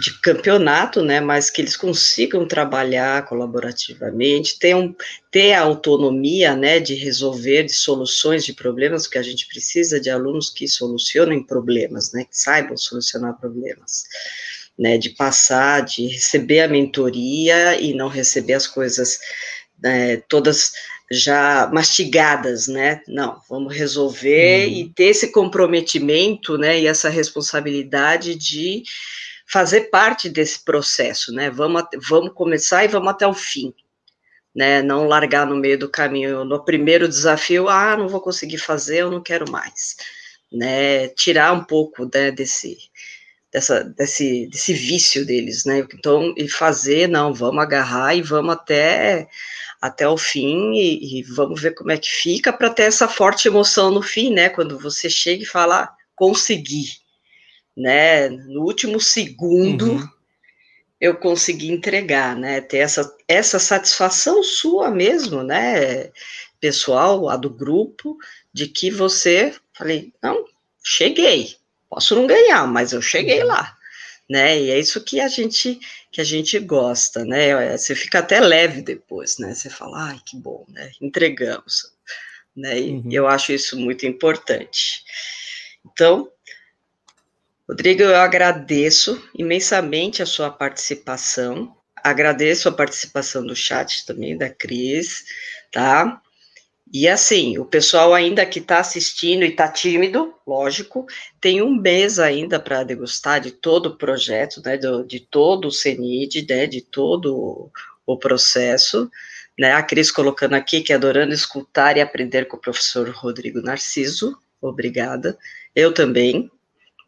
de campeonato, né, mas que eles consigam trabalhar colaborativamente, tenham, ter a autonomia, né, de resolver de soluções de problemas, porque a gente precisa de alunos que solucionem problemas, né, que saibam solucionar problemas, né, de passar, de receber a mentoria e não receber as coisas né, todas já mastigadas, né? Não, vamos resolver e ter esse comprometimento, né? E essa responsabilidade de fazer parte desse processo, né? Vamos, vamos começar e vamos até o fim, né? Não largar no meio do caminho. No primeiro desafio, ah, não vou conseguir fazer, eu não quero mais, né? Tirar um pouco né, desse dessa, desse, desse vício deles, né? Então, e fazer, não, vamos agarrar e vamos até até o fim e, e vamos ver como é que fica para ter essa forte emoção no fim, né? Quando você chega e fala, ah, consegui, né? No último segundo uhum. eu consegui entregar, né? Ter essa, essa satisfação sua mesmo, né? Pessoal, a do grupo, de que você, falei, não, cheguei, posso não ganhar, mas eu cheguei uhum. lá né? E é isso que a gente que a gente gosta, né? Você fica até leve depois, né? Você fala, ai, que bom, né? Entregamos, né? E uhum. eu acho isso muito importante. Então, Rodrigo, eu agradeço imensamente a sua participação. Agradeço a participação do chat também da Cris, tá? E assim, o pessoal ainda que está assistindo e está tímido, lógico, tem um mês ainda para degustar de todo o projeto, né, do, de todo o CENID, né, de todo o processo, né, a Cris colocando aqui que é adorando escutar e aprender com o professor Rodrigo Narciso, obrigada, eu também,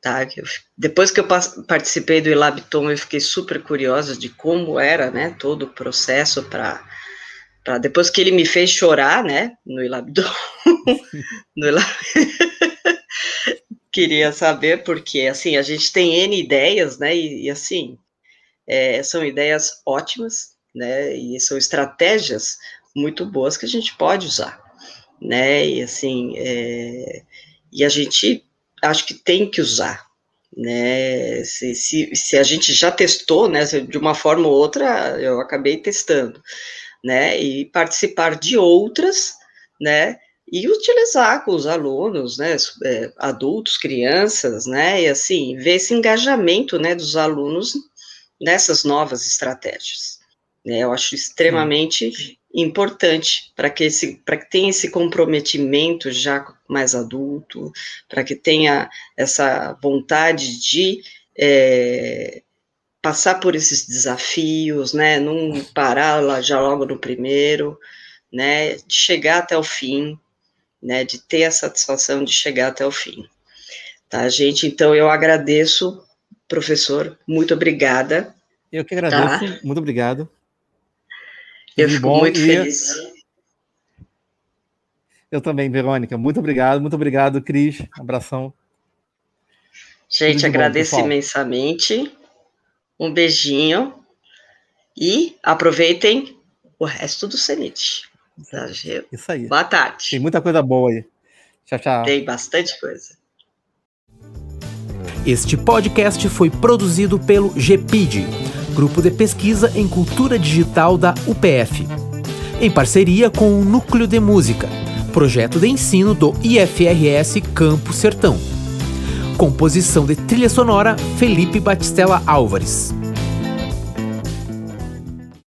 tá, depois que eu participei do Elabton, eu fiquei super curiosa de como era, né, todo o processo para Pra depois que ele me fez chorar, né, no Ilabdon, no queria saber, porque, assim, a gente tem N ideias, né, e, e assim, é, são ideias ótimas, né, e são estratégias muito boas que a gente pode usar, né, e assim, é, e a gente, acho que tem que usar, né, se, se, se a gente já testou, né, de uma forma ou outra, eu acabei testando, né, e participar de outras, né, e utilizar com os alunos, né, é, adultos, crianças, né, e assim, ver esse engajamento, né, dos alunos nessas novas estratégias. Né, eu acho extremamente Sim. importante para que esse, para que tenha esse comprometimento já mais adulto, para que tenha essa vontade de é, passar por esses desafios, né, não parar lá já logo no primeiro, né, de chegar até o fim, né, de ter a satisfação de chegar até o fim. Tá, gente? Então eu agradeço, professor, muito obrigada. Eu que agradeço, tá? muito obrigado. Eu fico bom, muito feliz. Eu também, Verônica, muito obrigado, muito obrigado, Cris, abração. Gente, agradeço bom, imensamente. Um beijinho e aproveitem o resto do Cenite. Isso aí. Boa tarde. Tem muita coisa boa aí. Tchau, tchau. Tem bastante coisa. Este podcast foi produzido pelo GPID, Grupo de Pesquisa em Cultura Digital da UPF. em parceria com o Núcleo de Música, projeto de ensino do IFRS Campo Sertão. Composição de trilha sonora Felipe Batistella Álvares.